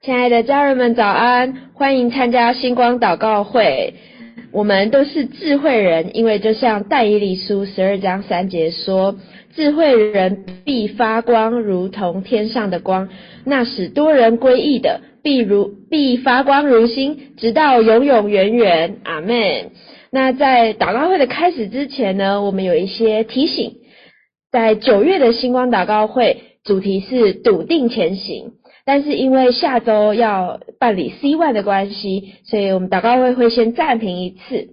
亲爱的家人们，早安！欢迎参加星光祷告会。我们都是智慧人，因为就像但以理书十二章三节说：“智慧人必发光，如同天上的光；那使多人归义的，必如必发光如星，直到永永远远。”阿门。那在祷告会的开始之前呢，我们有一些提醒。在九月的星光祷告会，主题是笃定前行。但是因为下周要办理 C one 的关系，所以我们祷告会会先暂停一次。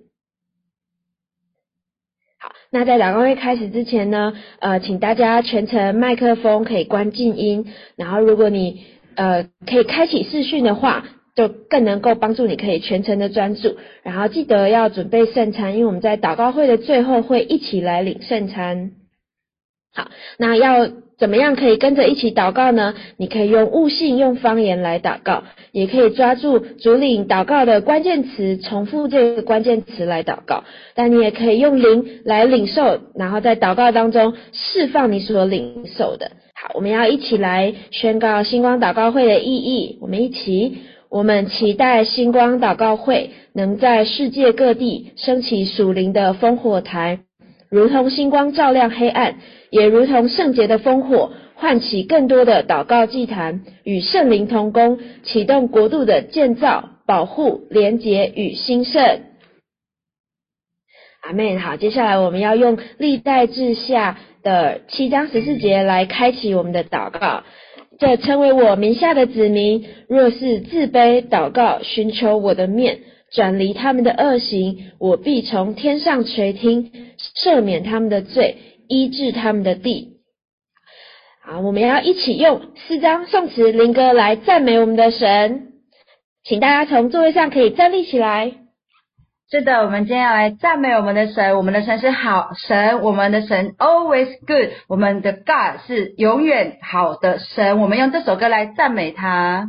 好，那在祷告会开始之前呢，呃，请大家全程麦克风可以关静音，然后如果你呃可以开启视讯的话，就更能够帮助你可以全程的专注。然后记得要准备圣餐，因为我们在祷告会的最后会一起来领圣餐。好，那要怎么样可以跟着一起祷告呢？你可以用悟性、用方言来祷告，也可以抓住主领祷告的关键词，重复这个关键词来祷告。但你也可以用灵来领受，然后在祷告当中释放你所领受的。好，我们要一起来宣告星光祷告会的意义。我们一起，我们期待星光祷告会能在世界各地升起属灵的烽火台。如同星光照亮黑暗，也如同圣洁的烽火，唤起更多的祷告祭坛，与圣灵同工，启动国度的建造、保护、连结与兴盛。阿们。好，接下来我们要用历代志下的七章十四节来开启我们的祷告。这称为我名下的子民，若是自卑祷告，寻求我的面。转离他们的恶行，我必从天上垂听，赦免他们的罪，医治他们的地。好，我们要一起用诗章、颂词、灵歌来赞美我们的神。请大家从座位上可以站立起来。是的，我们今天要来赞美我们的神。我们的神是好神，我们的神 always good，我们的 God 是永远好的神。我们用这首歌来赞美他。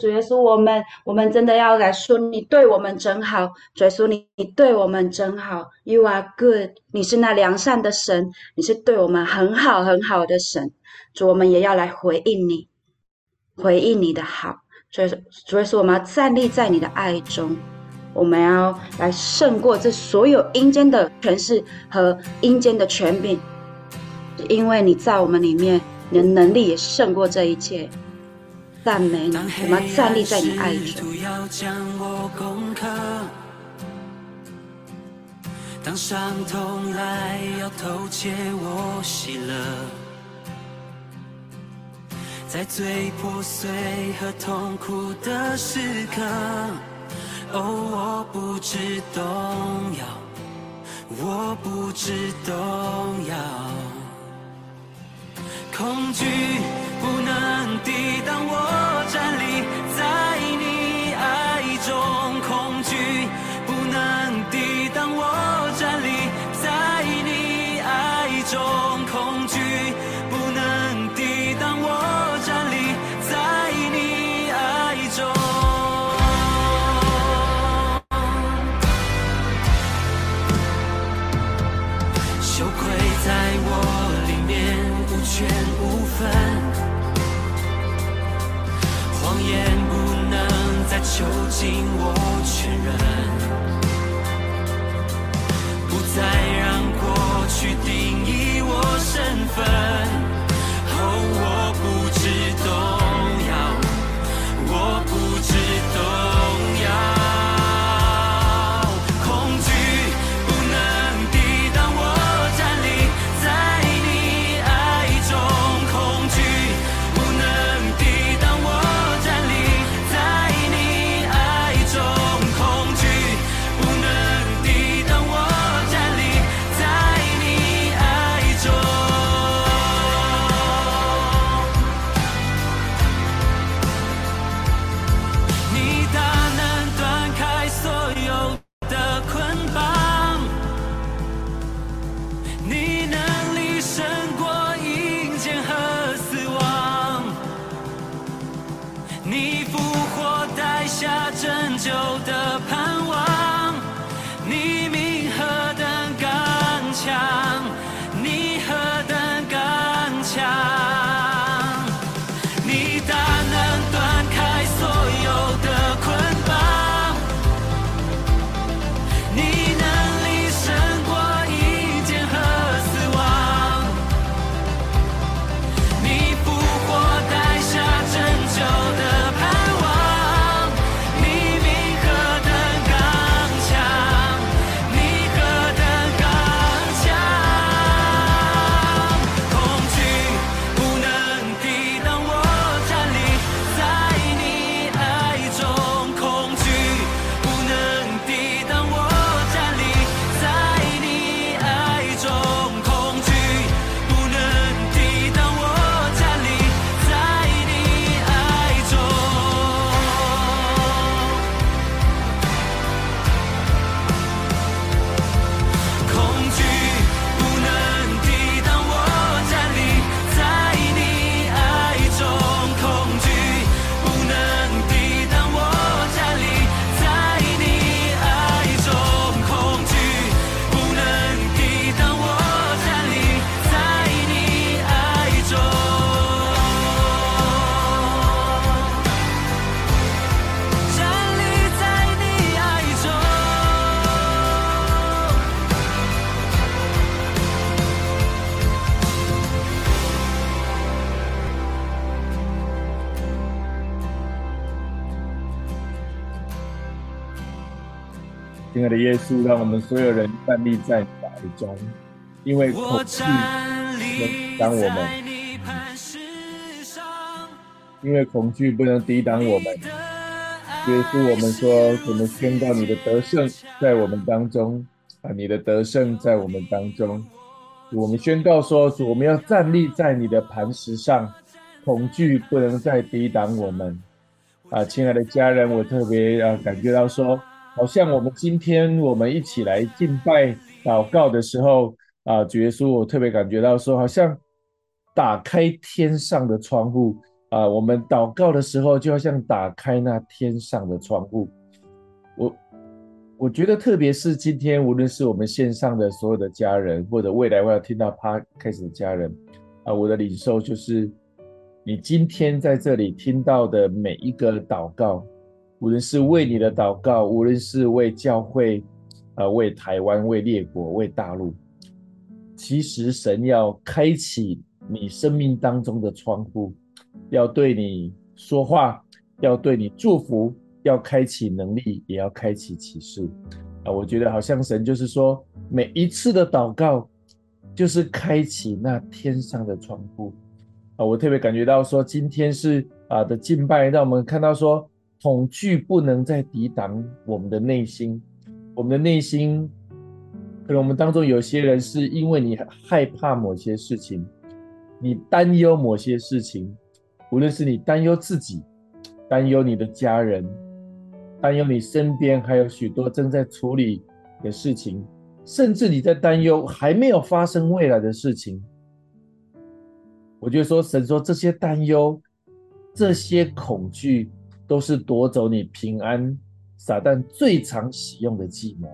主耶稣，我们我们真的要来说，你对我们真好。主耶稣，你你对我们真好，You are good，你是那良善的神，你是对我们很好很好的神。主，我们也要来回应你，回应你的好。所以，主耶稣，我们要站立在你的爱中，我们要来胜过这所有阴间的权势和阴间的权柄，因为你在我们里面。你的能力也胜过这一切，赞美你，我们要站立在你爱中。当伤痛来要偷窃我喜乐，在最破碎和痛苦的时刻，哦，我不知动摇，我不知动摇。恐惧不能抵挡我站立在囚禁我亲爱的耶稣，让我们所有人站立在你的爱中，因为恐惧不能挡我们，因为恐惧不能抵挡我们。耶稣，我们说，我们宣告你的得胜在我们当中啊，你的得胜在我们当中。我们宣告说，主，我们要站立在你的磐石上，恐惧不能再抵挡我们。啊，亲爱的家人，我特别啊感觉到说。好像我们今天我们一起来敬拜祷告的时候啊，主耶稣，我特别感觉到说，好像打开天上的窗户，啊，我们祷告的时候，就好像打开那天上的窗户。我我觉得，特别是今天，无论是我们线上的所有的家人，或者未来我要听到 p 开始的家人，啊，我的领受就是，你今天在这里听到的每一个祷告，无论是为你的祷告，无论是为教会，啊，为台湾，为列国，为大陆，其实神要开启你生命当中的窗户。要对你说话，要对你祝福，要开启能力，也要开启启示啊！我觉得好像神就是说，每一次的祷告，就是开启那天上的窗户啊！我特别感觉到说，今天是啊的敬拜，让我们看到说，恐惧不能再抵挡我们的内心，我们的内心，可能我们当中有些人是因为你害怕某些事情，你担忧某些事情。无论是你担忧自己，担忧你的家人，担忧你身边还有许多正在处理的事情，甚至你在担忧还没有发生未来的事情，我就说神说这些担忧、这些恐惧，都是夺走你平安，撒旦最常使用的计谋。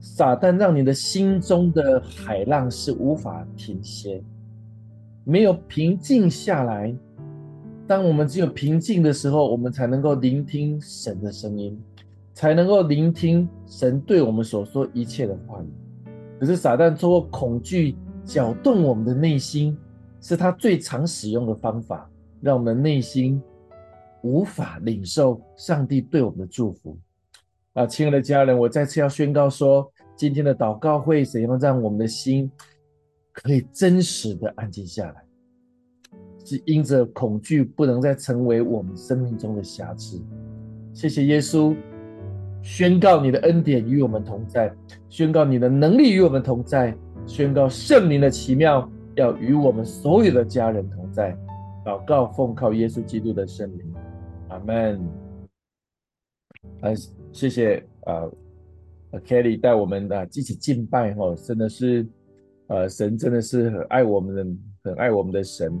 撒旦让你的心中的海浪是无法停歇。没有平静下来。当我们只有平静的时候，我们才能够聆听神的声音，才能够聆听神对我们所说一切的话语。可是撒旦通过恐惧搅动我们的内心，是他最常使用的方法，让我们内心无法领受上帝对我们的祝福。啊，亲爱的家人，我再次要宣告说，今天的祷告会怎样让我们的心，可以真实的安静下来，是因着恐惧不能再成为我们生命中的瑕疵。谢谢耶稣，宣告你的恩典与我们同在，宣告你的能力与我们同在，宣告圣灵的奇妙要与我们所有的家人同在。祷告奉靠耶稣基督的圣灵，阿门。啊，谢谢啊，Kelly 带我们啊一起敬拜哦，真的是。呃，神真的是很爱我们的，很爱我们的神。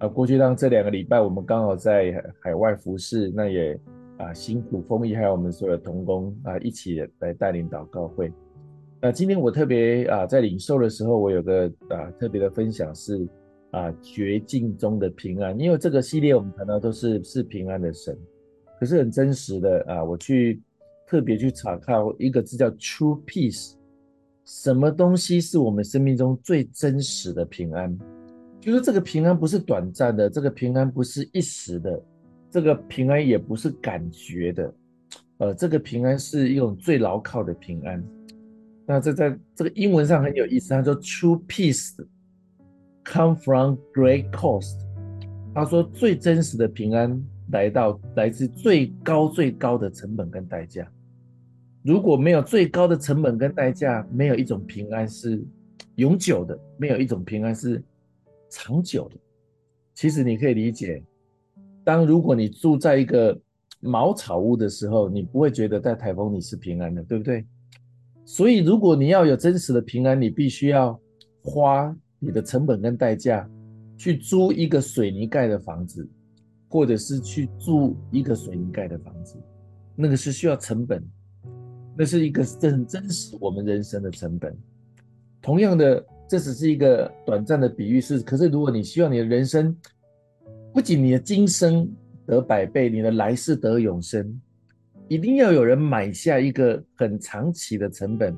啊，过去让这两个礼拜我们刚好在海外服侍，那也啊辛苦丰毅还有我们所有的同工啊一起来带领祷告会。那今天我特别啊在领受的时候，我有个啊特别的分享是啊绝境中的平安，因为这个系列我们谈到都是是平安的神，可是很真实的啊，我去特别去查看一个字叫 True Peace。什么东西是我们生命中最真实的平安？就是这个平安不是短暂的，这个平安不是一时的，这个平安也不是感觉的，呃，这个平安是一种最牢靠的平安。那这在这个英文上很有意思，它说 True peace come from great cost。他说最真实的平安来到来自最高最高的成本跟代价。如果没有最高的成本跟代价，没有一种平安是永久的，没有一种平安是长久的。其实你可以理解，当如果你住在一个茅草屋的时候，你不会觉得在台风里是平安的，对不对？所以如果你要有真实的平安，你必须要花你的成本跟代价去租一个水泥盖的房子，或者是去住一个水泥盖的房子，那个是需要成本。那是一个真真实我们人生的成本。同样的，这只是一个短暂的比喻，是。可是，如果你希望你的人生不仅你的今生得百倍，你的来世得永生，一定要有人买下一个很长期的成本，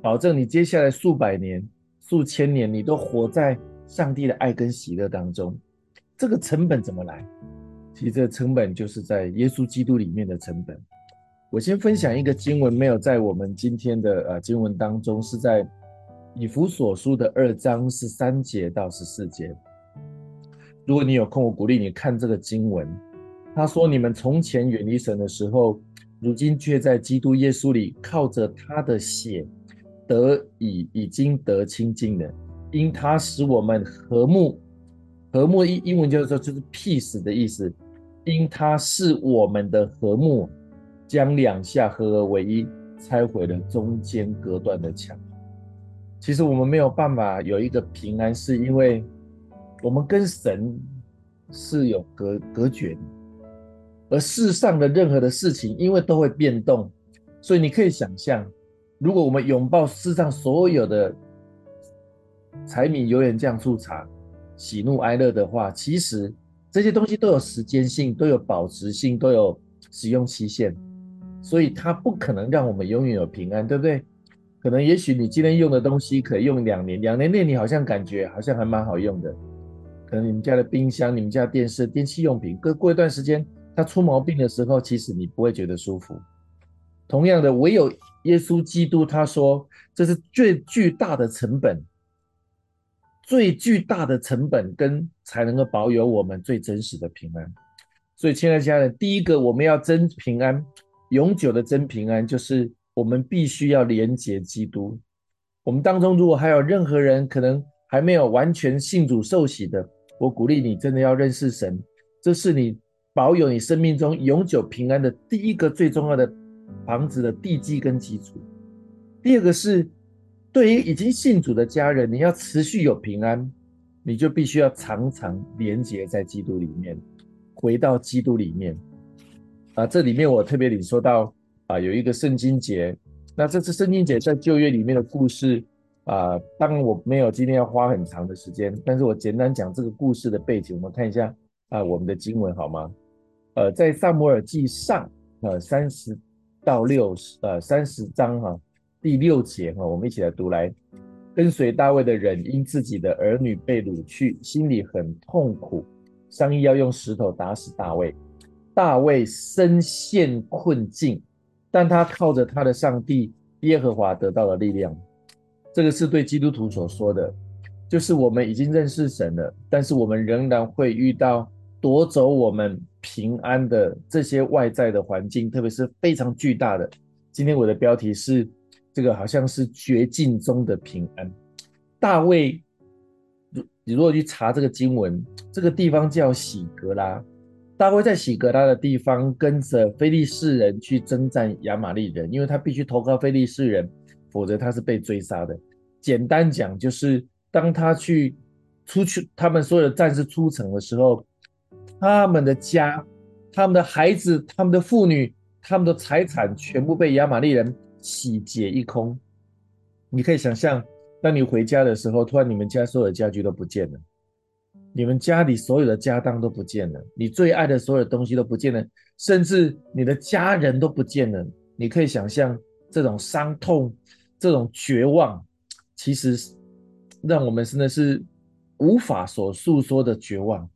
保证你接下来数百年、数千年，你都活在上帝的爱跟喜乐当中。这个成本怎么来？其实，这个成本就是在耶稣基督里面的成本。我先分享一个经文，没有在我们今天的呃经文当中，是在以弗所书的二章十三节到十四节。如果你有空，我鼓励你看这个经文。他说：“你们从前远离神的时候，如今却在基督耶稣里靠着他的血得以已经得清净了，因他使我们和睦。和睦英英文就是说就是 peace 的意思，因他是我们的和睦。”将两下合而为一，拆毁了中间隔断的墙。其实我们没有办法有一个平安，是因为我们跟神是有隔隔绝的，而世上的任何的事情，因为都会变动，所以你可以想象，如果我们拥抱世上所有的柴米油盐酱醋茶、喜怒哀乐的话，其实这些东西都有时间性，都有保值性，都有使用期限，所以它不可能让我们永远有平安，对不对？可能也许你今天用的东西可以用两年，两年内你好像感觉好像还蛮好用的。可能你们家的冰箱、你们家电视、电器用品，过过一段时间它出毛病的时候，其实你不会觉得舒服。同样的，唯有耶稣基督他说，这是最巨大的成本，最巨大的成本跟才能够保有我们最真实的平安。所以，亲爱的家人，第一个我们要真平安，永久的真平安，就是。我们必须要连结基督。我们当中如果还有任何人可能还没有完全信主受洗的，我鼓励你真的要认识神，这是你保有你生命中永久平安的第一个最重要的房子的地基跟基础。第二个是对于已经信主的家人，你要持续有平安，你就必须要常常连接在基督里面，回到基督里面。啊，这里面我特别领受到。啊，有一个圣经节，那这次圣经节在旧约里面的故事啊，当然我没有今天要花很长的时间，但是我简单讲这个故事的背景，我们看一下啊，我们的经文好吗？呃，在撒母耳记上呃三十到六十呃三十章哈、第六节哈、我们一起来读来，跟随大卫的人因自己的儿女被掳去，心里很痛苦，商议要用石头打死大卫，大卫深陷困境。但他靠着他的上帝耶和华得到了力量，这个是对基督徒所说的，就是我们已经认识神了，但是我们仍然会遇到夺走我们平安的这些外在的环境，特别是非常巨大的。今天我的标题是这个，好像是绝境中的平安。大卫，你如果去查这个经文，这个地方叫喜格拉。大卫在喜格拉的地方跟着非利士人去征战亚玛力人，因为他必须投靠非利士人，否则他是被追杀的。简单讲，就是当他去出去，他们所有的战士出城的时候，他们的家、他们的孩子、他们的妇女、他们的财产全部被亚玛力人洗劫一空。你可以想象，当你回家的时候，突然你们家所有的家具都不见了。你们家里所有的家当都不见了，你最爱的所有东西都不见了，甚至你的家人都不见了。你可以想象这种伤痛、这种绝望，其实让我们真的是无法所诉说的绝望。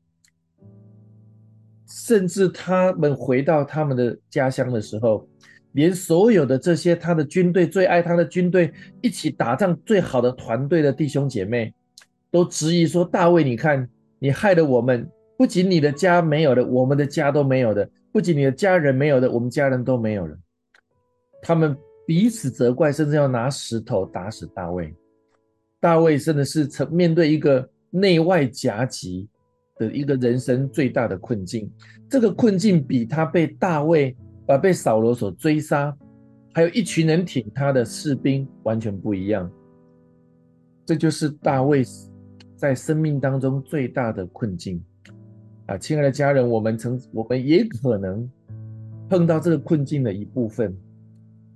甚至他们回到他们的家乡的时候，连所有的这些他的军队最爱他的军队一起打仗最好的团队的弟兄姐妹，都质疑说：“大卫，你看。”你害了我们，不仅你的家没有了，我们的家都没有的；不仅你的家人没有的，我们家人都没有了。他们彼此责怪，甚至要拿石头打死大卫。大卫真的是曾面对一个内外夹击的一个人生最大的困境。这个困境比他被大卫啊被扫罗所追杀，还有一群人挺他的士兵完全不一样。这就是大卫。在生命当中最大的困境啊，亲爱的家人，我们曾我们也可能碰到这个困境的一部分。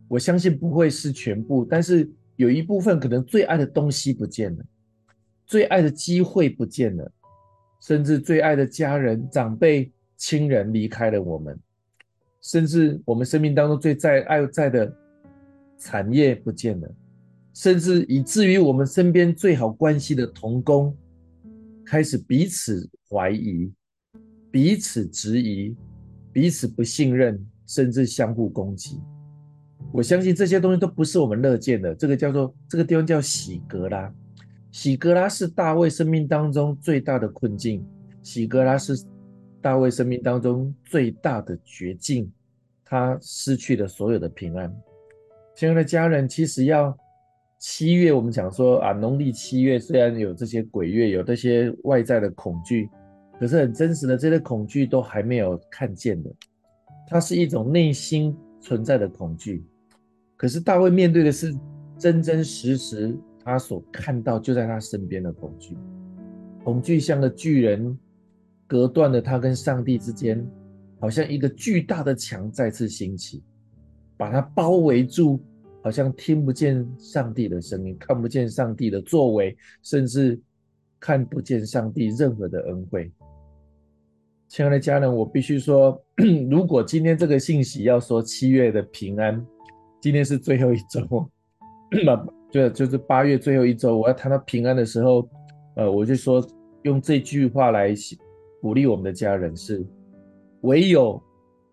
我相信不会是全部，但是有一部分可能最爱的东西不见了，最爱的机会不见了，甚至最爱的家人、长辈、亲人离开了我们，甚至我们生命当中最在爱在的产业不见了。甚至以至于我们身边最好关系的同工，开始彼此怀疑、彼此质疑、彼此不信任，甚至相互攻击。我相信这些东西都不是我们乐见的。这个叫做这个地方叫喜格拉，喜格拉是大卫生命当中最大的困境，喜格拉是大卫生命当中最大的绝境，他失去了所有的平安。亲爱的家人，其实要。七月，我们讲说啊，农历七月虽然有这些鬼月，有这些外在的恐惧，可是很真实的，这些恐惧都还没有看见的，它是一种内心存在的恐惧。可是大卫面对的是真真实实他所看到就在他身边的恐惧，恐惧像个巨人隔断了他跟上帝之间，好像一个巨大的墙再次兴起，把他包围住，好像听不见上帝的声音，看不见上帝的作为，甚至看不见上帝任何的恩惠。亲爱的家人，我必须说，如果今天这个信息要说七月的平安，今天是最后一周，那就就是八月最后一周，我要谈到平安的时候，呃，我就说用这句话来鼓励我们的家人是：唯有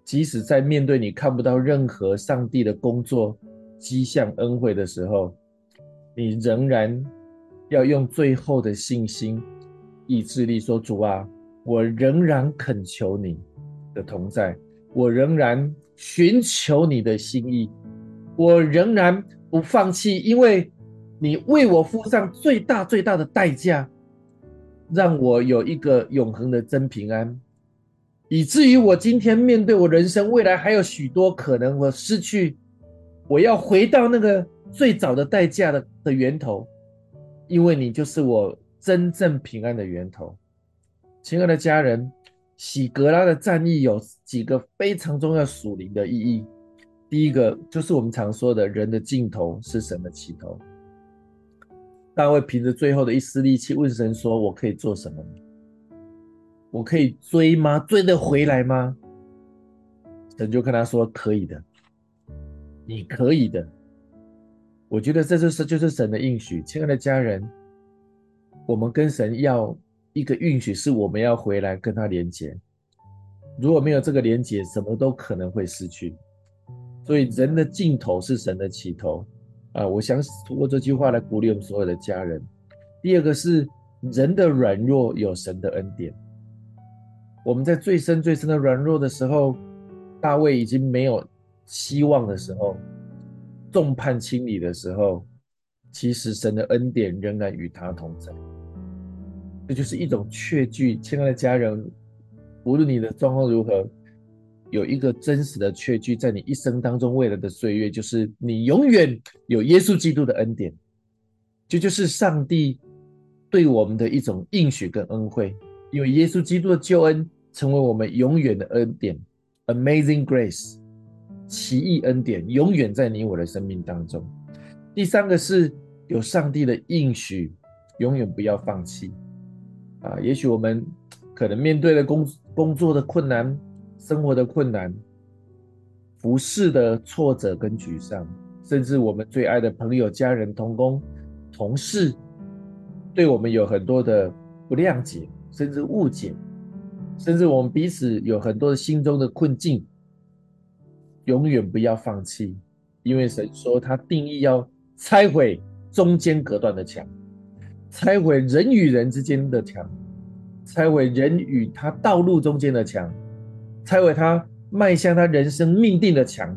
即使在面对你看不到任何上帝的工作迹象恩惠的时候，你仍然要用最后的信心、意志力说：主啊。我仍然恳求你的同在，我仍然寻求你的心意，我仍然不放弃，因为你为我付上最大最大的代价，让我有一个永恒的真平安，以至于我今天面对我人生未来还有许多可能我失去，我要回到那个最早的代价的的源头，因为你就是我真正平安的源头。亲爱的家人，喜格拉的战役有几个非常重要属灵的意义。第一个就是我们常说的，人的尽头是神的起头。大卫凭着最后的一丝力气问神说：“我可以做什么？我可以追吗？追得回来吗？”神就跟他说：“可以的，你可以的。”我觉得这就是就是神的应许。亲爱的家人，我们跟神要。一个应许是我们要回来跟他连接，如果没有这个连接，什么都可能会失去。所以人的尽头是神的起头啊！我想通过这句话来鼓励我们所有的家人。第二个是人的软弱有神的恩典。我们在最深最深的软弱的时候，大卫已经没有希望的时候，众叛亲离的时候，其实神的恩典仍然与他同在。这就是一种确据，亲爱的家人，无论你的状况如何，有一个真实的确据，在你一生当中未来的岁月，就是你永远有耶稣基督的恩典。这就，就是上帝对我们的一种应许跟恩惠，因为耶稣基督的救恩成为我们永远的恩典，Amazing Grace，奇异恩典，永远在你我的生命当中。第三个是有上帝的应许，永远不要放弃。啊，也许我们可能面对了工工作的困难、生活的困难、服侍的挫折跟沮丧，甚至我们最爱的朋友、家人、同工、同事，对我们有很多的不谅解，甚至误解，甚至我们彼此有很多的心中的困境，永远不要放弃，因为神说他定义要拆毁中间隔断的墙。拆毁人与人之间的墙，拆毁人与他道路中间的墙，拆毁他迈向他人生命定的墙。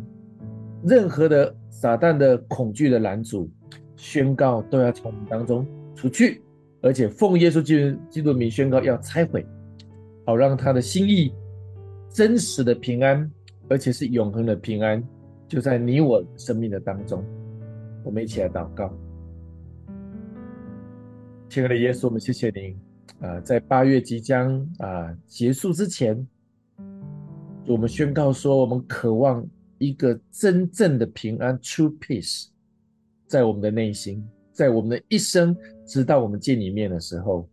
任何的撒旦的恐惧的拦阻，宣告都要从我们当中除去，而且奉耶稣基督基督名宣告要拆毁，好让他的心意真实的平安，而且是永恒的平安，就在你我生命的当中。我们一起来祷告。亲爱的耶稣，我们谢谢您啊！在八月即将啊结束之前，我们宣告说，我们渴望一个真正的平安 （true peace） 在我们的内心，在我们的一生，直到我们见你面的时候。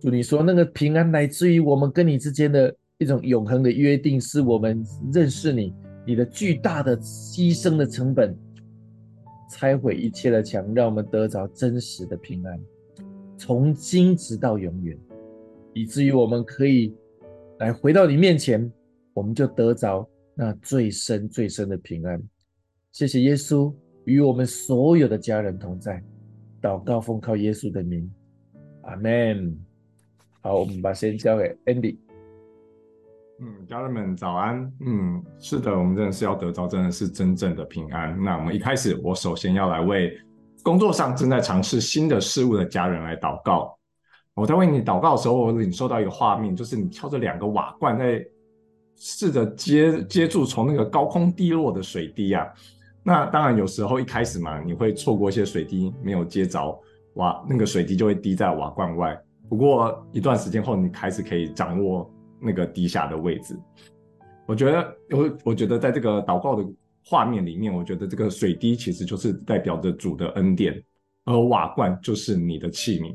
主，你说那个平安来自于我们跟你之间的一种永恒的约定，是我们认识你，你的巨大的牺牲的成本，拆毁一切的墙，让我们得着真实的平安。从今直到永远，以至于我们可以来回到你面前，我们就得着那最深最深的平安。谢谢耶稣与我们所有的家人同在，祷告奉靠耶稣的名，阿门。好，我们把时间交给 Andy。嗯，家人们早安。嗯，是的，我们真的是要得着，真的是真正的平安。那我们一开始，我首先要来为。工作上正在尝试新的事物的家人来祷告。我在为你祷告的时候，我领受到一个画面，就是你挑着两个瓦罐在试着接接住从那个高空滴落的水滴啊。那当然有时候一开始嘛，你会错过一些水滴没有接着，瓦那个水滴就会滴在瓦罐外。不过一段时间后，你开始可以掌握那个滴下的位置。我觉得，我我觉得在这个祷告的画面里面，我觉得这个水滴其实就是代表着主的恩典，而瓦罐就是你的器皿，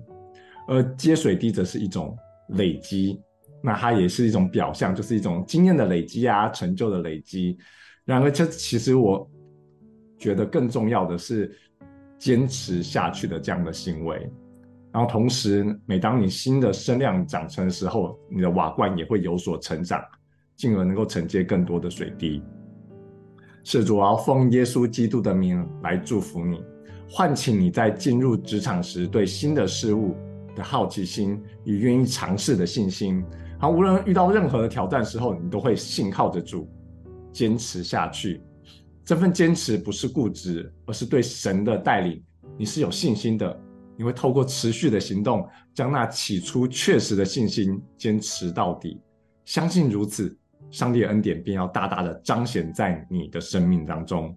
而接水滴则是一种累积，那它也是一种表象，就是一种经验的累积啊，成就的累积。然而，这其实我觉得更重要的是坚持下去的这样的行为。然后同时，每当你新的声量长成的时候，你的瓦罐也会有所成长，进而能够承接更多的水滴。是主要奉耶稣基督的名来祝福你，唤起你在进入职场时对新的事物的好奇心与愿意尝试的信心。好，无论遇到任何的挑战时候，你都会信靠着主，坚持下去。这份坚持不是固执，而是对神的带领，你是有信心的。你会透过持续的行动，将那起初确实的信心坚持到底。相信如此，上帝的恩典便要大大的彰显在你的生命当中。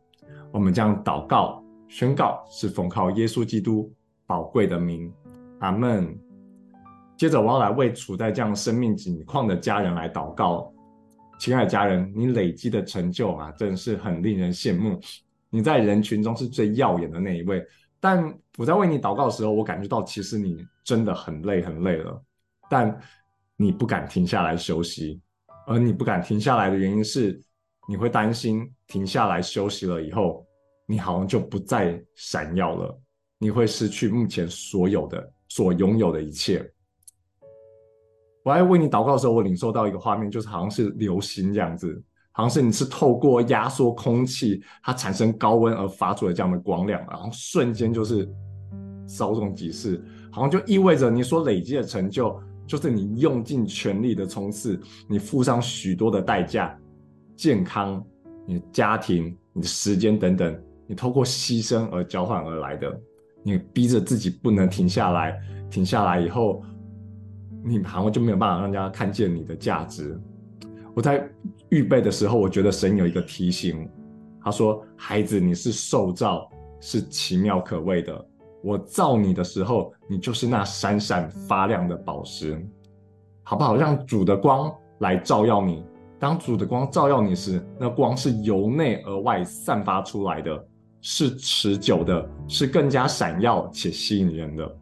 我们将祷告宣告，是奉靠耶稣基督宝贵的名，阿门。接着，我要来为处在这样生命境况的家人来祷告。亲爱的家人，你累积的成就啊，真是很令人羡慕。你在人群中是最耀眼的那一位。但我在为你祷告的时候，我感觉到其实你真的很累很累了，但你不敢停下来休息，而你不敢停下来的原因是，你会担心停下来休息了以后，你好像就不再闪耀了，你会失去目前所有的、所拥有的一切。我在为你祷告的时候，我领受到一个画面，就是好像是流星这样子。好像是你是透过压缩空气，它产生高温而发出的这样的光亮，然后瞬间就是稍纵即逝，好像就意味着你所累积的成就，就是你用尽全力的冲刺，你付上许多的代价，健康、你家庭、你的时间等等，你透过牺牲而交换而来的，你逼着自己不能停下来，停下来以后，你好像就没有办法让人家看见你的价值。我在预备的时候，我觉得神有一个提醒，他说：“孩子，你是受造，是奇妙可畏的。我造你的时候，你就是那闪闪发亮的宝石，好不好？让主的光来照耀你。当主的光照耀你时，那光是由内而外散发出来的，是持久的，是更加闪耀且吸引人的。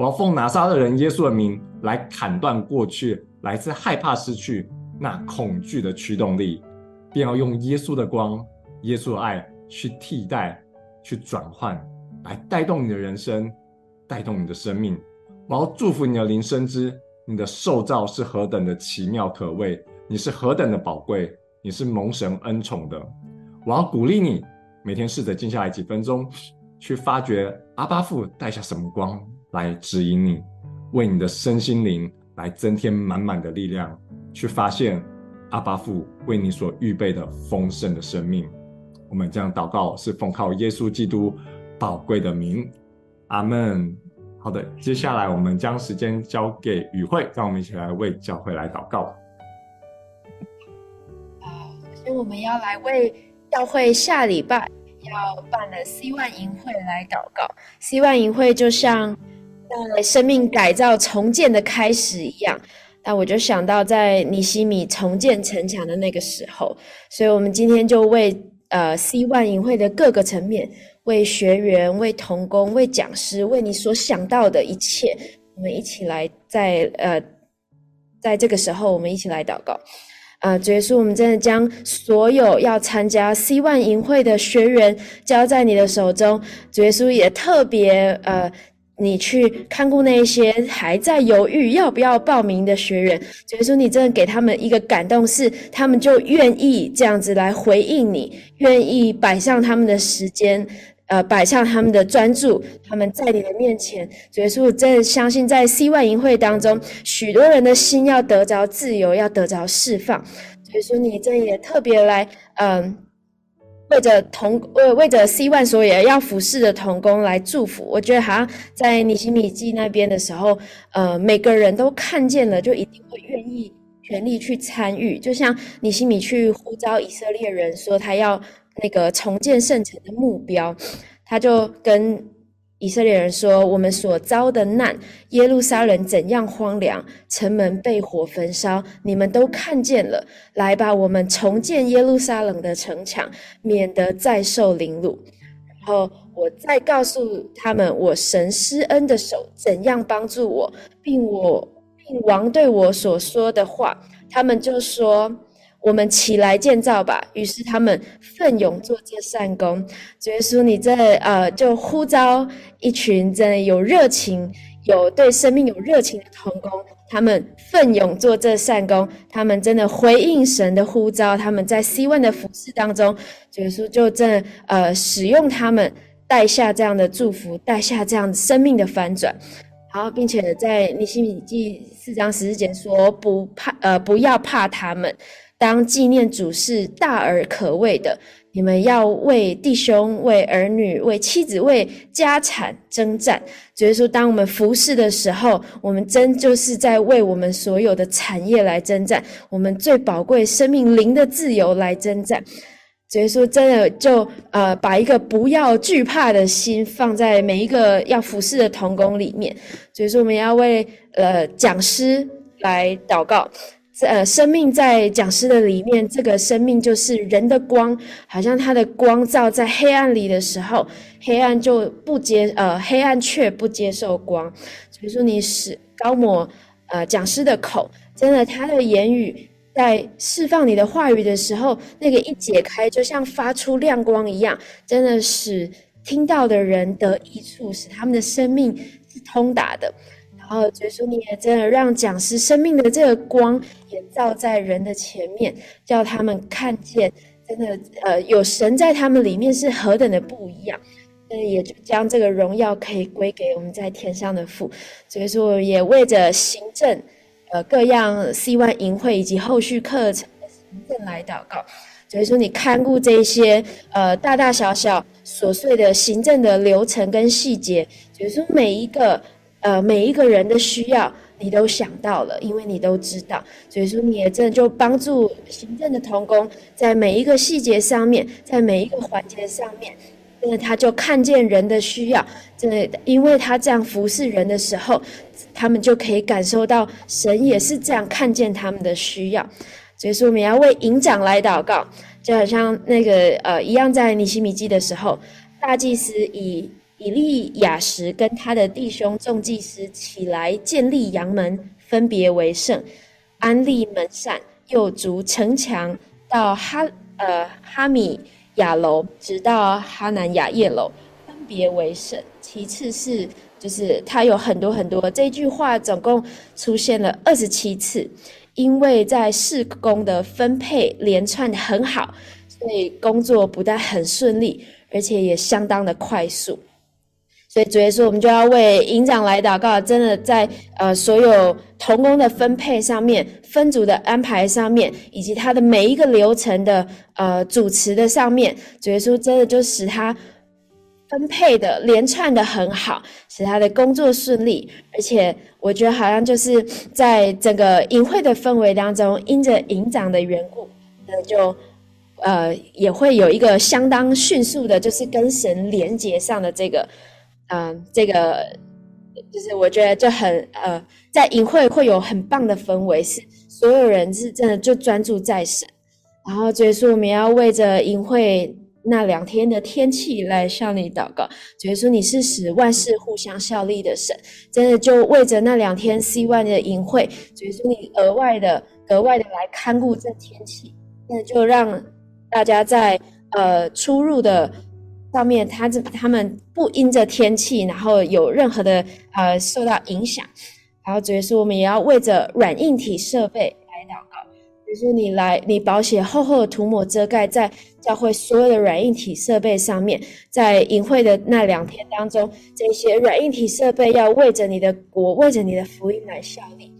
我要奉拿撒勒人耶稣的名来砍断过去来自害怕失去。”那恐惧的驱动力，便要用耶稣的光、耶稣的爱去替代、去转换，来带动你的人生，带动你的生命。我要祝福你的灵，深知你的受造是何等的奇妙可畏，你是何等的宝贵，你是蒙神恩宠的。我要鼓励你，每天试着静下来几分钟，去发掘阿巴父带下什么光来指引你，为你的身心灵来增添满满的力量。去发现阿巴父为你所预备的丰盛的生命。我们这样祷告是奉靠耶稣基督宝贵的名，阿门。好的，接下来我们将时间交给与会，让我们一起来为教会来祷告。啊，首先我们要来为教会下礼拜要办的 C One 营会来祷告。C One 营会就像在生命改造重建的开始一样。那我就想到在尼西米重建城墙的那个时候，所以我们今天就为呃 C One 营会的各个层面，为学员、为同工、为讲师、为你所想到的一切，我们一起来在呃在这个时候，我们一起来祷告。啊、呃，主耶稣，我们真的将所有要参加 C One 营会的学员交在你的手中。主耶稣也特别呃。你去看顾那些还在犹豫要不要报名的学员，所以说你真的给他们一个感动，是他们就愿意这样子来回应你，愿意摆上他们的时间，呃，摆上他们的专注，他们在你的面前。所以说，我真的相信在 C One 营会当中，许多人的心要得着自由，要得着释放。所以说，你这也特别来，嗯、为着同为为着希望所有要服侍的同工来祝福，我觉得好像在尼西米记那边的时候，呃，每个人都看见了，就一定会愿意全力去参与。就像尼西米去呼召以色列人说他要那个重建圣城的目标，他就跟以色列人说：“我们所遭的难，耶路撒冷怎样荒凉，城门被火焚烧，你们都看见了。来吧，我们重建耶路撒冷的城墙，免得再受凌辱。”然后我再告诉他们，我神施恩的手怎样帮助我，并我并王对我所说的话，他们就说。我们起来建造吧。于是他们奋勇做这善工。主耶稣，你这呃，就呼召一群真的有热情、有对生命有热情的同工，他们奋勇做这善工。他们真的回应神的呼召，他们在 C1 的服事当中，主耶稣就真的呃使用他们，带下这样的祝福，带下这样生命的翻转。好，并且在尼希米记四章十四节说：“不怕，呃，不要怕他们。”当纪念主是大而可畏的，你们要为弟兄、为儿女、为妻子、为家产征战。所以说，当我们服侍的时候，我们真就是在为我们所有的产业来征战，我们最宝贵生命灵的自由来征战。所以说，真的就呃，把一个不要惧怕的心放在每一个要服侍的童工里面。所以说，我们要为呃讲师来祷告。呃，生命在讲师的里面，这个生命就是人的光，好像他的光照在黑暗里的时候，黑暗就不接，呃，黑暗却不接受光。所以说，你使高抹呃讲师的口，真的，他的言语在释放你的话语的时候，那个一解开，就像发出亮光一样，真的使听到的人得益处，使他们的生命是通达的。然后，耶稣，你也真的让讲师生命的这个光也照在人的前面，叫他们看见，真的，呃，有神在他们里面是何等的不一样。那也就将这个荣耀可以归给我们在天上的父。所以说，也为着行政，呃，各样 C1 营会以及后续课程的行政来祷告。所以说，你看顾这些呃大大小小琐碎的行政的流程跟细节，所以说每一个。呃，每一个人的需要你都想到了，因为你都知道，所以说你也真的就帮助行政的同工，在每一个细节上面，在每一个环节上面，真的他就看见人的需要，真的，因为他这样服侍人的时候，他们就可以感受到神也是这样看见他们的需要，所以说我们要为营长来祷告，就好像那个呃一样，在尼希米记的时候，大祭司以。以利亚什跟他的弟兄众祭司起来建立羊门，分别为圣，安立门扇，又筑城墙到哈呃哈米亚楼，直到哈南亚叶楼，分别为圣。其次是就是他有很多很多这句话总共出现了二十七次，因为在事工的分配连串很好，所以工作不但很顺利，而且也相当的快速。所以主耶稣，我们就要为营长来祷告。真的在呃所有同工的分配上面、分组的安排上面，以及他的每一个流程的呃主持的上面，主耶稣真的就使他分配的连串的很好，使他的工作顺利。而且我觉得好像就是在整个营会的氛围当中，因着营长的缘故，那就呃也会有一个相当迅速的，就是跟神连接上的这个。嗯、这个就是我觉得就很呃，在营会会有很棒的氛围，是所有人是真的就专注在神。然后结束，我们要为着营会那两天的天气来向你祷告。所以说，你是使万事互相效力的神，真的就为着那两天 C1 的营会，结束你额外的、格外的来看顾这天气，那就让大家在呃出入的。上面他这他们不因着天气，然后有任何的呃受到影响，然后主耶稣，我们也要为着软硬体设备来祷告。比如说你来，你保险厚厚的涂抹遮盖在教会所有的软硬体设备上面，在淫会的那两天当中，这些软硬体设备要为着你的国，为着你的福音来效力。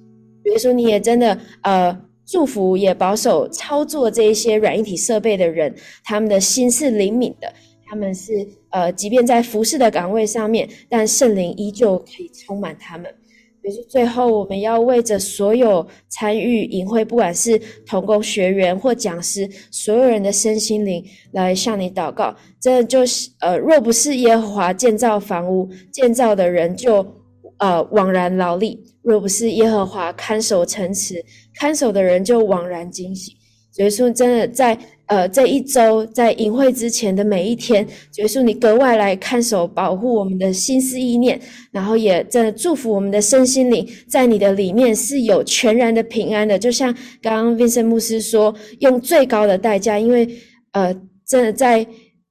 比如说，你也真的呃祝福，也保守操作这一些软硬体设备的人，他们的心是灵敏的。他们是呃，即便在服侍的岗位上面，但圣灵依旧可以充满他们。也是最后，我们要为着所有参与营会，不管是同工学员或讲师，所有人的身心灵来向你祷告。真的就是呃，若不是耶和华建造房屋，建造的人就呃枉然劳力；若不是耶和华看守城池，看守的人就枉然惊醒。所以说，真的在。呃，这一周在营会之前的每一天，耶稣你格外来看守保护我们的心思意念，然后也真的祝福我们的身心灵，在你的里面是有全然的平安的。就像刚刚 Vincent 牧师说，用最高的代价，因为呃，真的在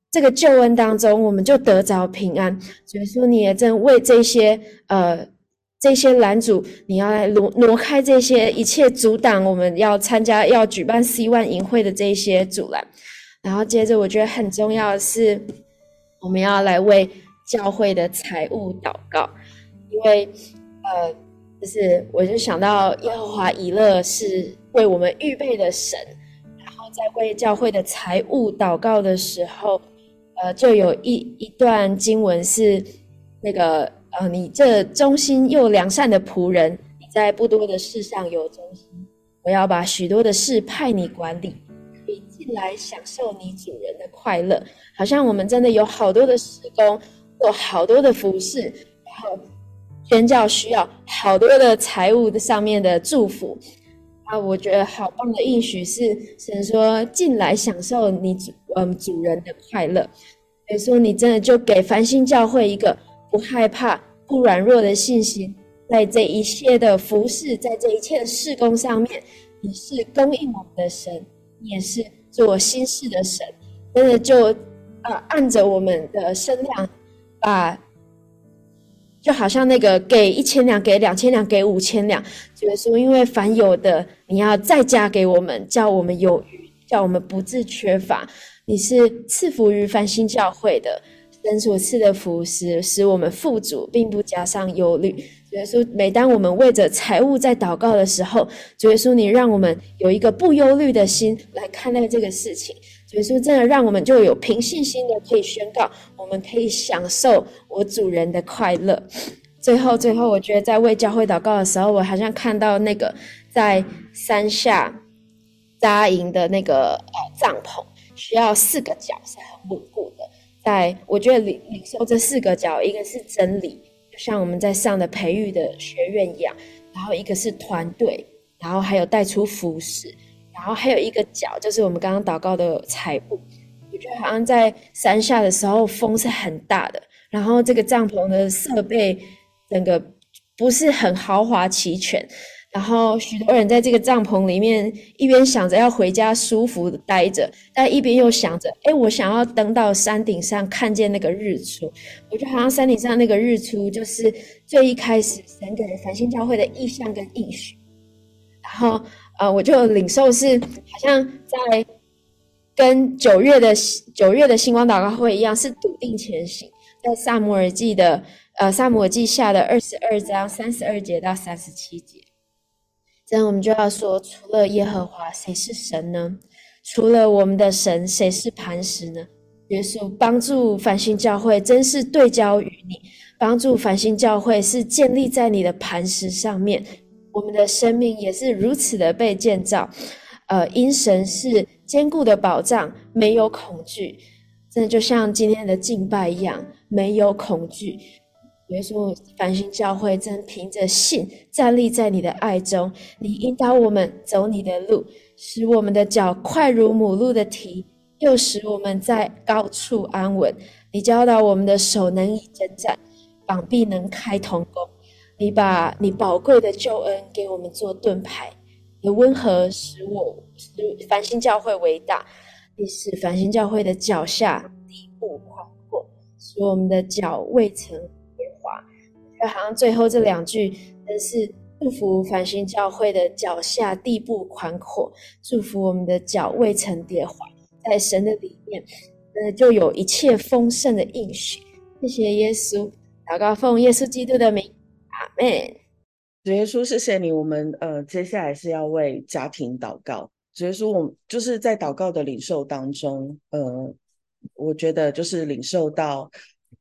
这个救恩当中，我们就得着平安。耶稣你也正为这些呃。这些拦阻，你要来挪挪开这些一切阻挡我们要参加、要举办 C One 营会的这些阻拦。然后接着，我觉得很重要的是，我们要来为教会的财务祷告，因为呃，就是我就想到耶和华以勒是为我们预备的神，然后在为教会的财务祷告的时候，呃，就有一一段经文是那个。呃，你这忠心又良善的仆人，你在不多的事上有忠心，我要把许多的事派你管理，可以进来享受你主人的快乐。好像我们真的有好多的事工，有好多的服饰，然后宣教需要好多的财务的上面的祝福啊，我觉得好棒的应许是神说进来享受你主嗯主人的快乐，所以说你真的就给繁星教会一个。不害怕、不软弱的信心，在这一切的服事，在这一切的事工上面，你是供应我们的神，你也是做新事的神。真的就呃按着我们的身量，把就好像那个给一千两、给两千两、给五千两，就是说，因为凡有的，你要再加给我们，叫我们有余，叫我们不致缺乏。你是赐福于繁星教会的。神所赐的福使使我们富足，并不加上忧虑。主耶稣，每当我们为着财务在祷告的时候，主耶稣，你让我们有一个不忧虑的心来看待这个事情。主耶稣，真的让我们就有凭信心的可以宣告，我们可以享受我主人的快乐。最后，最后，我觉得在为教会祷告的时候，我好像看到那个在山下扎营的那个呃帐篷，需要四个角是很稳固的。在我觉得领领受这四个角，一个是真理，就像我们在上的培育的学院一样；然后一个是团队，然后还有带出服饰，然后还有一个角就是我们刚刚祷告的财务。我觉得好像在山下的时候风是很大的，然后这个帐篷的设备整个不是很豪华齐全。然后许多人在这个帐篷里面，一边想着要回家舒服的待着，但一边又想着，哎，我想要登到山顶上看见那个日出。我觉得好像山顶上那个日出，就是最一开始神给繁星教会的意象跟意许。然后，呃，我就领受是好像在跟九月的九月的星光祷告会一样，是笃定前行，在撒母耳记的呃撒母耳记下的二十二章三十二节到三十七节。这样我们就要说，除了耶和华，谁是神呢？除了我们的神，谁是磐石呢？耶稣帮助繁星教会，真是对焦于你；帮助繁星教会是建立在你的磐石上面。我们的生命也是如此的被建造，呃，因神是坚固的保障，没有恐惧。真的就像今天的敬拜一样，没有恐惧。耶稣，繁星教会正凭着信站立在你的爱中，你引导我们走你的路，使我们的脚快如母鹿的蹄，又使我们在高处安稳。你教导我们的手能以征战，膀臂能开铜弓。你把你宝贵的救恩给我们做盾牌，你的温和使我使繁星教会为大，你使繁星教会的脚下地步宽阔，使我们的脚未曾。好像最后这两句，真是祝福繁星教会的脚下地步宽阔，祝福我们的脚未曾跌滑，在神的里面，呃，就有一切丰盛的应许。谢谢耶稣，祷告奉耶稣基督的名，阿门。主耶稣，谢谢你。我们呃，接下来是要为家庭祷告。主耶稣，我就是在祷告的领受当中，呃，我觉得就是领受到。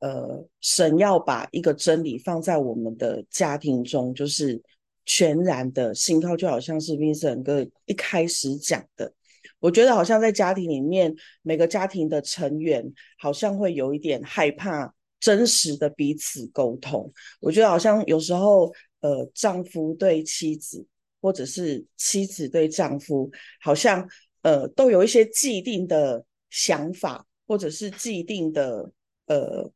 呃，神要把一个真理放在我们的家庭中，就是全然的信靠，就好像是 Vincent 哥一开始讲的。我觉得好像在家庭里面，每个家庭的成员好像会有一点害怕真实的彼此沟通。我觉得好像有时候，呃，丈夫对妻子，或者是妻子对丈夫，好像呃都有一些既定的想法，或者是既定的呃。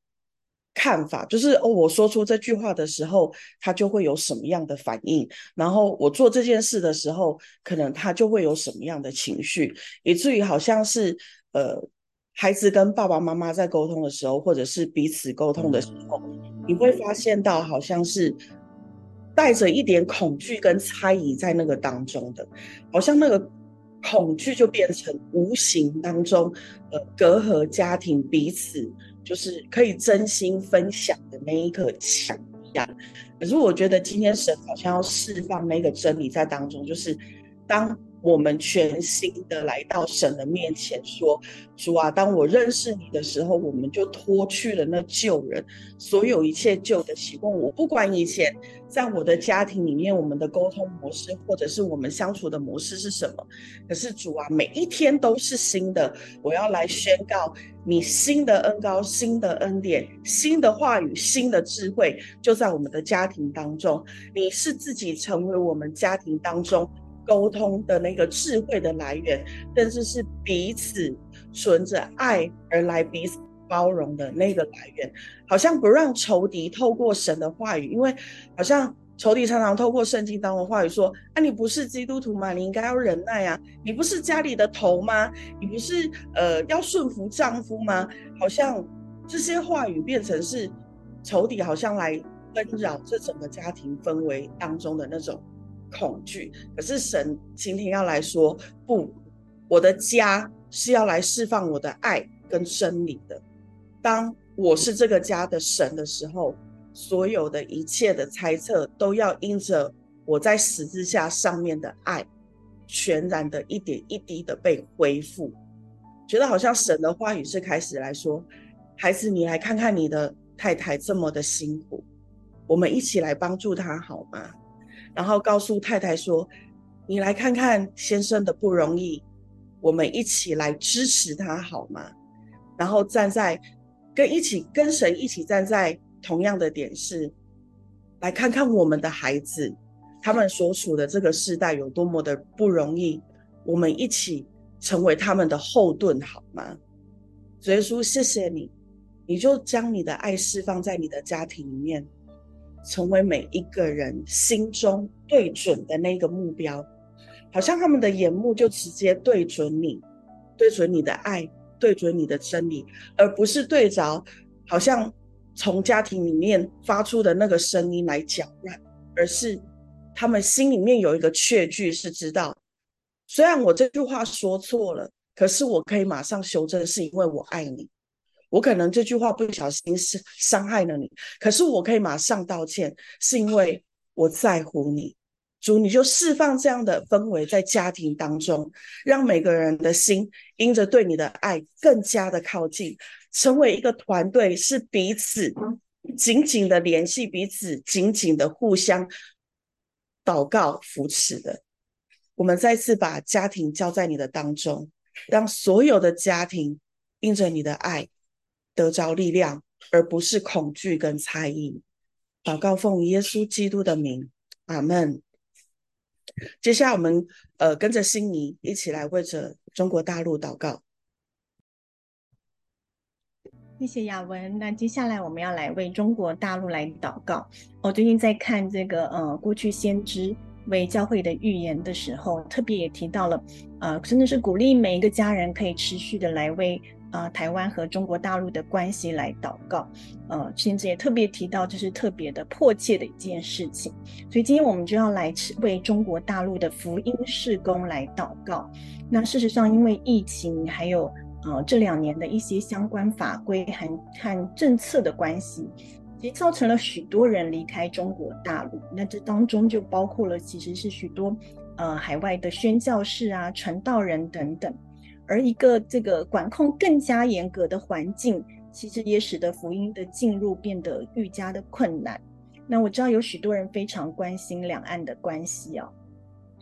看法就是哦，我说出这句话的时候，他就会有什么样的反应；然后我做这件事的时候，可能他就会有什么样的情绪，以至于好像是呃，孩子跟爸爸妈妈在沟通的时候，或者是彼此沟通的时候，你会发现到好像是带着一点恐惧跟猜疑在那个当中的，好像那个恐惧就变成无形当中呃，隔阂家庭彼此。就是可以真心分享的那一刻，想一样，可是我觉得今天神好像要释放那个真理在当中，就是当。我们全新的来到神的面前，说：“主啊，当我认识你的时候，我们就脱去了那旧人，所有一切旧的习惯。我不管以前在我的家庭里面，我们的沟通模式或者是我们相处的模式是什么。可是主啊，每一天都是新的。我要来宣告你新的恩膏、新的恩典、新的话语、新的智慧，就在我们的家庭当中。你是自己成为我们家庭当中。”沟通的那个智慧的来源，甚至是彼此存着爱而来彼此包容的那个来源，好像不让仇敌透过神的话语，因为好像仇敌常常透过圣经当中的话语说：“啊，你不是基督徒吗？你应该要忍耐啊！你不是家里的头吗？你不是呃要顺服丈夫吗？”好像这些话语变成是仇敌，好像来纷扰这整个家庭氛围当中的那种。恐惧，可是神今天要来说，不，我的家是要来释放我的爱跟生理的。当我是这个家的神的时候，所有的一切的猜测都要因着我在十字架上面的爱，全然的一点一滴的被恢复。觉得好像神的话语是开始来说，孩子，你来看看你的太太这么的辛苦，我们一起来帮助她好吗？然后告诉太太说：“你来看看先生的不容易，我们一起来支持他好吗？”然后站在跟一起跟神一起站在同样的点是，来看看我们的孩子，他们所处的这个世代有多么的不容易，我们一起成为他们的后盾好吗？主耶稣，谢谢你，你就将你的爱释放在你的家庭里面。成为每一个人心中对准的那个目标，好像他们的眼目就直接对准你，对准你的爱，对准你的真理，而不是对着好像从家庭里面发出的那个声音来搅乱，而是他们心里面有一个确据，是知道，虽然我这句话说错了，可是我可以马上修正，是因为我爱你。我可能这句话不小心是伤害了你，可是我可以马上道歉，是因为我在乎你。主，你就释放这样的氛围在家庭当中，让每个人的心因着对你的爱更加的靠近，成为一个团队，是彼此紧紧的联系，彼此紧紧的互相祷告扶持的。我们再次把家庭交在你的当中，让所有的家庭因着你的爱。得着力量，而不是恐惧跟猜疑。祷告奉耶稣基督的名，阿门。接下来我们呃跟着心怡一起来为着中国大陆祷告。谢谢雅文。那接下来我们要来为中国大陆来祷告。我最近在看这个呃过去先知为教会的预言的时候，特别也提到了呃真的是鼓励每一个家人可以持续的来为。啊、台湾和中国大陆的关系来祷告，呃，甚至也特别提到，这是特别的迫切的一件事情，所以今天我们就要来为中国大陆的福音事工来祷告。那事实上，因为疫情还有呃这两年的一些相关法规和和政策的关系，其实造成了许多人离开中国大陆。那这当中就包括了其实是许多呃海外的宣教士啊、传道人等等。而一个这个管控更加严格的环境，其实也使得福音的进入变得愈加的困难。那我知道有许多人非常关心两岸的关系啊。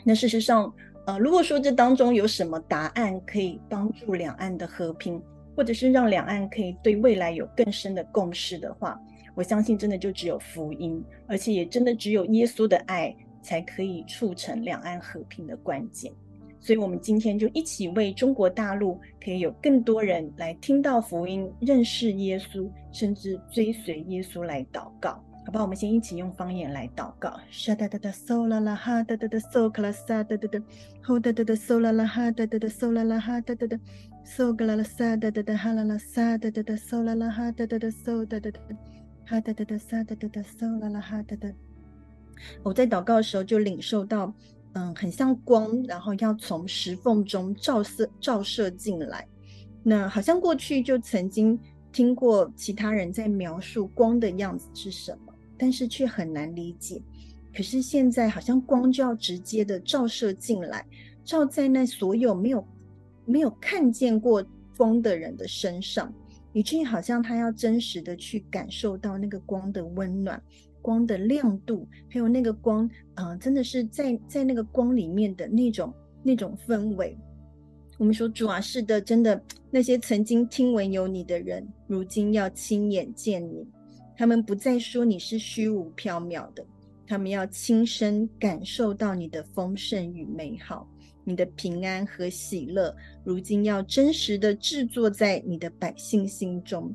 那事实上，呃，如果说这当中有什么答案可以帮助两岸的和平，或者是让两岸可以对未来有更深的共识的话，我相信真的就只有福音，而且也真的只有耶稣的爱才可以促成两岸和平的关键。所以，我们今天就一起为中国大陆可以有更多人来听到福音、认识耶稣，甚至追随耶稣来祷告，好不好？我们先一起用方言来祷告。沙哒哒哒，嗦啦啦哈，哒哒哒，嗦克拉萨，哒哒哒，吼哒哒哒，嗦啦啦哈，哒哒哒，嗦啦啦哈，哒哒哒，嗦格拉拉萨，哒哒哒，哈啦啦萨，哒哒哒，嗦啦啦哈，哒哒哒，嗦哒哒哒，哈哒哒哒，萨哒哒哒，嗦啦啦哈，哒哒。我在祷告的时候就领受到。嗯，很像光，然后要从石缝中照射照射进来。那好像过去就曾经听过其他人在描述光的样子是什么，但是却很难理解。可是现在好像光就要直接的照射进来，照在那所有没有没有看见过光的人的身上，以至于好像他要真实的去感受到那个光的温暖。光的亮度，还有那个光，啊、真的是在在那个光里面的那种那种氛围。我们说主啊，是的，真的，那些曾经听闻有你的人，如今要亲眼见你。他们不再说你是虚无缥缈的，他们要亲身感受到你的丰盛与美好。你的平安和喜乐，如今要真实的制作在你的百姓心中。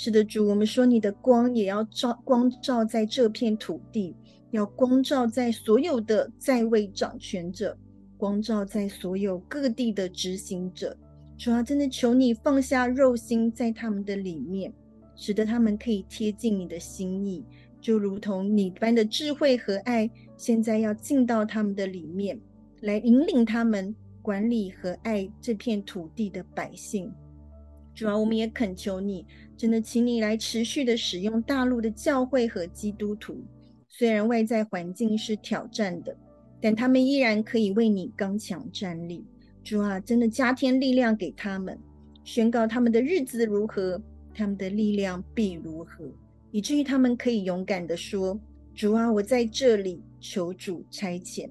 是的，主，我们说你的光也要照光照在这片土地，要光照在所有的在位掌权者，光照在所有各地的执行者。主啊，真的求你放下肉心在他们的里面，使得他们可以贴近你的心意，就如同你般的智慧和爱，现在要进到他们的里面。来引领他们管理和爱这片土地的百姓。主啊，我们也恳求你，真的，请你来持续的使用大陆的教会和基督徒。虽然外在环境是挑战的，但他们依然可以为你刚强站立。主啊，真的加添力量给他们，宣告他们的日子如何，他们的力量必如何，以至于他们可以勇敢的说：“主啊，我在这里，求主差遣。”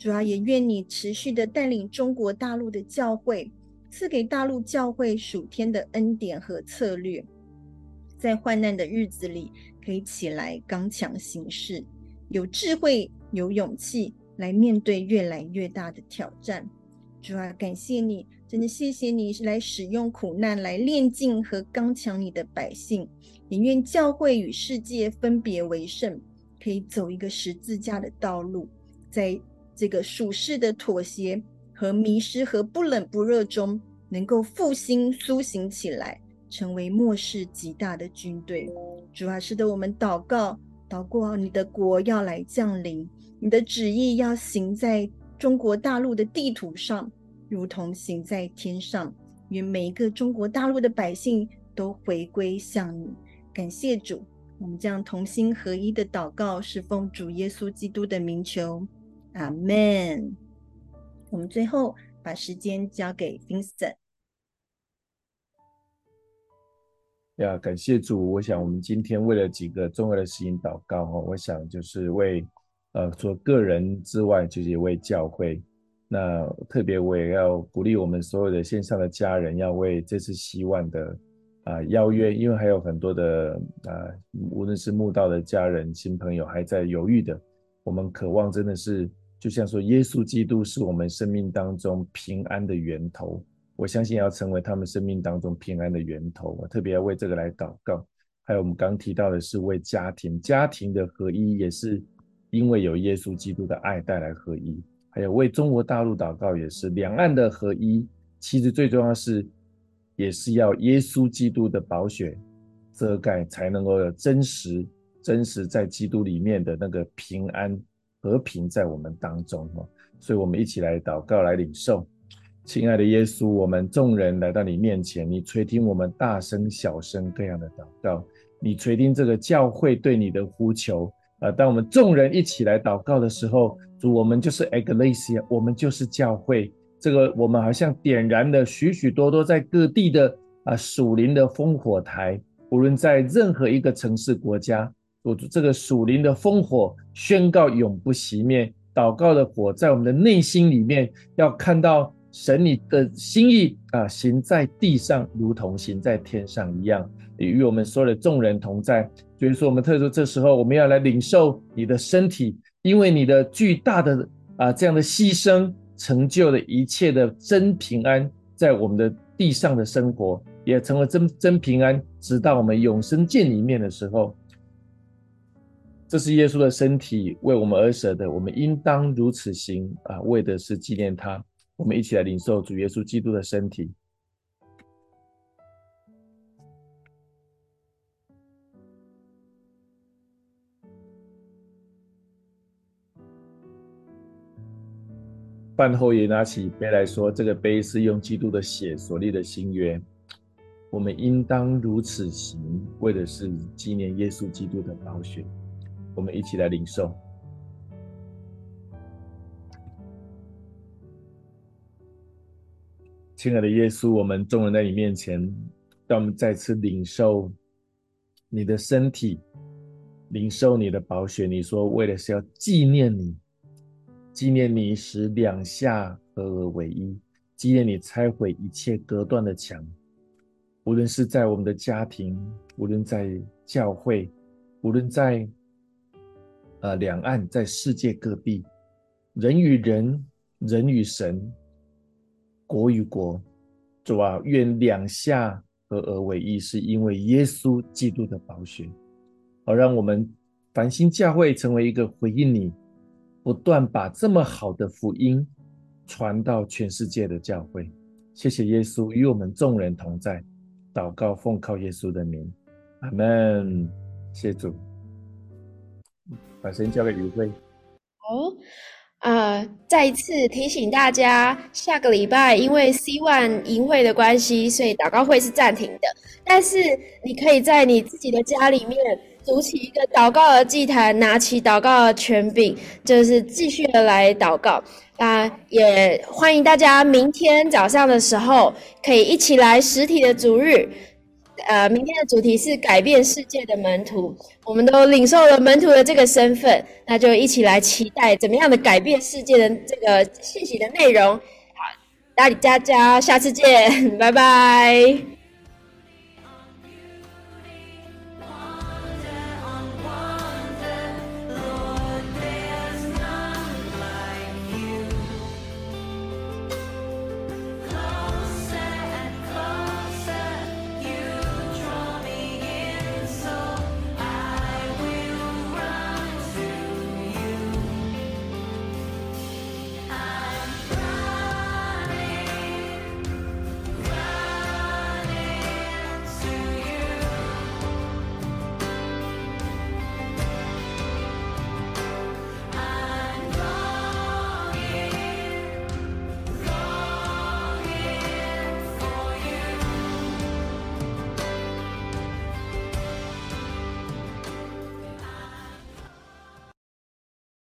主啊，也愿你持续的带领中国大陆的教会，赐给大陆教会属天的恩典和策略，在患难的日子里可以起来刚强行事，有智慧、有勇气来面对越来越大的挑战。主啊，感谢你，真的谢谢你来使用苦难来炼净和刚强你的百姓，也愿教会与世界分别为圣，可以走一个十字架的道路，在。这个属世的妥协和迷失和不冷不热中，能够复兴苏醒起来，成为末世极大的军队。主啊，使得我们祷告，祷告你的国要来降临，你的旨意要行在中国大陆的地图上，如同行在天上。愿每一个中国大陆的百姓都回归向你。感谢主，我们将同心合一的祷告，是奉主耶稣基督的名求。阿门。我们最后把时间交给 Vincent。呀，感谢主。我想我们今天为了几个重要的事情祷告哈。我想就是为呃，除了个人之外，就是为教会。那特别我也要鼓励我们所有的线上的家人，要为这次希望的啊、邀约，因为还有很多的啊、呃，无论是慕道的家人、新朋友还在犹豫的，我们渴望真的是。就像说，耶稣基督是我们生命当中平安的源头，我相信要成为他们生命当中平安的源头。我特别要为这个来祷告。还有我们刚提到的是为家庭，家庭的合一也是因为有耶稣基督的爱带来合一。还有为中国大陆祷告，也是两岸的合一。其实最重要是，也是要耶稣基督的宝血遮盖，才能够有真实、真实在基督里面的那个平安。和平在我们当中哈，所以我们一起来祷告，来领受。亲爱的耶稣，我们众人来到你面前，你垂听我们大声、小声各样的祷告，你垂听这个教会对你的呼求。呃，当我们众人一起来祷告的时候，主，我们就是 Ecclesia，我们就是教会。这个我们好像点燃了许许多多在各地的啊属灵的烽火台，无论在任何一个城市国家，我这个属灵的烽火宣告永不熄灭。祷告的火在我们的内心里面，要看到神你的心意啊，行在地上如同行在天上一样，也与我们所有的众人同在。所以说，我们特殊这时候，我们要来领受你的身体，因为你的巨大的啊这样的牺牲，成就了一切的真平安，在我们的地上的生活，也成为真真平安，直到我们永生见里面的时候。这是耶稣的身体为我们而舍的，我们应当如此行啊，为的是纪念他。我们一起来领受主耶稣基督的身体。饭后也拿起杯来说：“这个杯是用基督的血所立的新约，我们应当如此行，为的是纪念耶稣基督的宝血。”我们一起来领受，亲爱的耶稣，我们众人在你面前，让我们再次领受你的身体，领受你的宝血。你说，为的是要纪念你，纪念你使两下合而为一，纪念你拆毁一切隔断的墙。无论是在我们的家庭，无论在教会，无论在呃，两岸在世界各地，人与人，人与神，国与国，主啊，愿两下合而为一，是因为耶稣基督的宝血，好让我们繁星教会成为一个回应你，不断把这么好的福音传到全世界的教会。谢谢耶稣与我们众人同在，祷告奉靠耶稣的名，阿门。谢主。把声音交给宇慧。好，呃，再一次提醒大家，下个礼拜因为 C One 营会的关系，所以祷告会是暂停的。但是你可以在你自己的家里面组起一个祷告的祭坛，拿起祷告的权柄，就是继续的来祷告。啊，也欢迎大家明天早上的时候可以一起来实体的主日。呃，明天的主题是改变世界的门徒，我们都领受了门徒的这个身份，那就一起来期待怎么样的改变世界的这个信息的内容。好，大家家下次见，拜拜。